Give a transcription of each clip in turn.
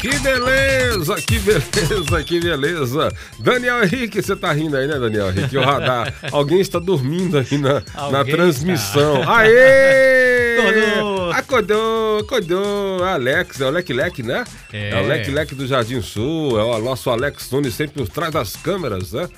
Que beleza, que beleza, que beleza. Daniel Henrique, você tá rindo aí, né, Daniel Henrique? O radar. Alguém está dormindo aí na, na transmissão. Aê! Acordou. Acordou, acordou. Alex, é o Leque Leque, né? É. o Leque Leque do Jardim Sul. É o nosso Alex Nunes sempre por trás das câmeras, né?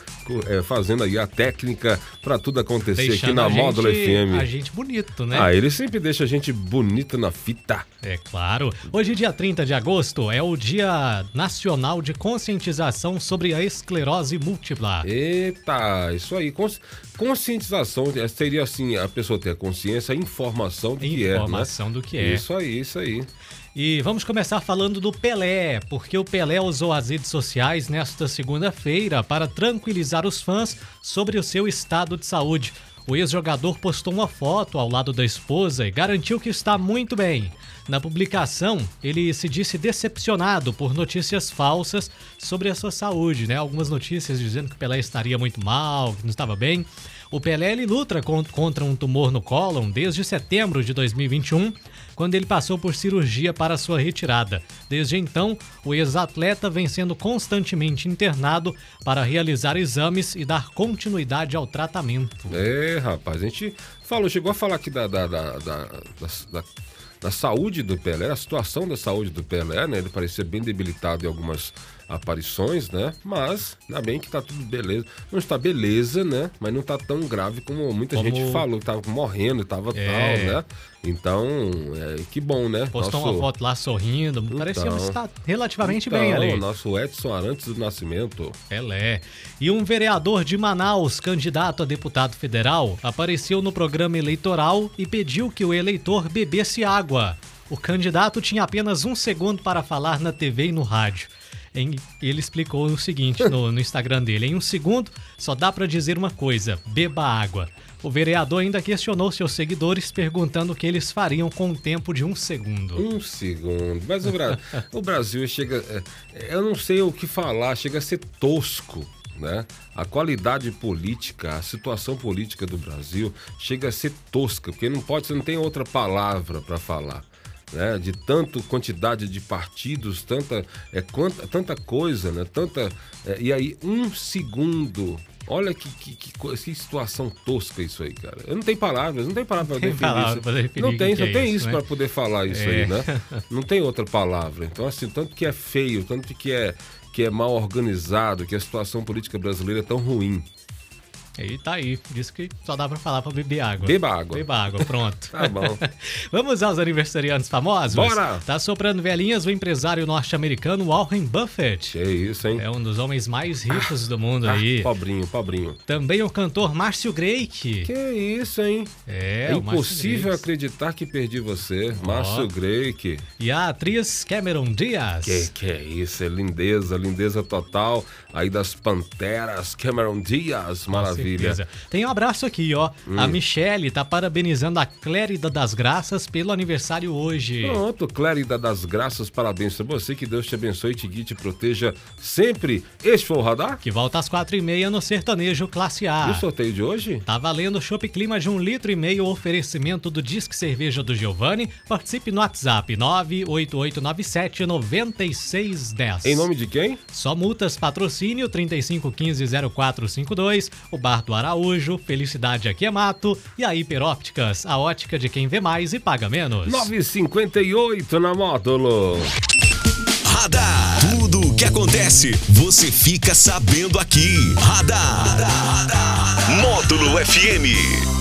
É, fazendo aí a técnica pra tudo acontecer aqui Deixando na a Módulo gente, FM. a gente bonito, né? Ah, ele sempre deixa a gente bonita na fita. É claro. Hoje, dia 30 de agosto, é o Dia Nacional de Conscientização sobre a Esclerose Múltipla. Eita, isso aí. Cons- conscientização eh, seria assim, a pessoa ter a consciência, a informação do que é, Informação do que é. Isso aí, isso aí. E vamos começar falando do Pelé, porque o Pelé usou as redes sociais nesta segunda-feira para tranquilizar os fãs sobre o seu estado de saúde. O ex-jogador postou uma foto ao lado da esposa e garantiu que está muito bem. Na publicação, ele se disse decepcionado por notícias falsas sobre a sua saúde, né? Algumas notícias dizendo que o Pelé estaria muito mal, que não estava bem. O Pelé ele luta con- contra um tumor no cólon desde setembro de 2021, quando ele passou por cirurgia para sua retirada. Desde então, o ex-atleta vem sendo constantemente internado para realizar exames e dar continuidade ao tratamento. É, rapaz, a gente falou, chegou a falar aqui da, da, da, da, da- saúde do Pelé, a situação da saúde do Pelé, né? Ele parecia bem debilitado em algumas aparições, né? Mas, ainda bem que tá tudo beleza. Não está beleza, né? Mas não tá tão grave como muita Como- gente falou, que tava morrendo, tava É. tal, né? Então, é, que bom, né? Postou Nosso- uma foto lá sorrindo, parecia Então. estar relativamente Então, bem ali. Nosso Edson Arantes do Nascimento. Pelé. E um vereador de Manaus, candidato a deputado federal, apareceu no programa eleitoral e pediu que o eleitor bebesse água. O candidato tinha apenas um segundo para falar na TV e no rádio. Ele explicou o seguinte no, no Instagram dele: em um segundo só dá para dizer uma coisa: beba água. O vereador ainda questionou seus seguidores, perguntando o que eles fariam com o tempo de um segundo. Um segundo. Mas o, Bra- o Brasil chega. é, Eu não sei o que falar, chega a ser tosco. Né? A qualidade política, a situação política do Brasil chega a ser tosca, porque não pode, você não tem outra palavra para falar. Né? De tanto quantidade de partidos, tanta, é, quanta, tanta coisa, né? Tanta, é, e aí, um segundo. Olha que, que, que, que situação tosca isso aí, cara. Eu não tenho palavras, não tem palavra para definir palavra isso. pra definir não tem, só é tem isso, né? para poder falar isso É. aí, né? Não tem outra palavra. Então, assim, tanto que é feio, tanto que é, que é mal organizado, que a situação política brasileira é tão ruim. E tá aí, disse que só dá pra falar pra beber água. Beba água. Beba água, pronto. Tá bom. Vamos aos aniversariantes famosos? Bora! Tá soprando velhinhas o empresário norte-americano Warren Buffett. Que isso, hein? É um dos homens mais ricos do mundo Ah, aí. pobrinho, pobrinho. Também o cantor Márcio Greik. Que isso, hein? É, É, impossível acreditar que perdi você, Márcio Greik. E a atriz Cameron Diaz. Que que é isso? É lindeza, lindeza total. Aí das Panteras, Cameron Diaz, Com maravilha. Tem um abraço aqui, ó. A Hum. Michelle tá parabenizando a Clérida das Graças pelo aniversário hoje. Pronto, Clérida das Graças, parabéns pra você, que Deus te abençoe, te guie, te proteja sempre. Este foi o Radar? Que volta às quatro e meia no Sertanejo Classe A. E o sorteio de hoje? Tá valendo Chopp Clima de um litro e meio, oferecimento do Disque Cerveja do Giovanni. Participe no WhatsApp 98897 9610. Em nome de quem? Só multas, patrocínio 3515-0452, o Bar do Araújo, Felicidade Aqui é Mato e a Hiperópticas, a ótica de quem vê mais e paga menos. 958 na módulo. Radar. Tudo o que acontece, você fica sabendo aqui. Radar. Módulo FM.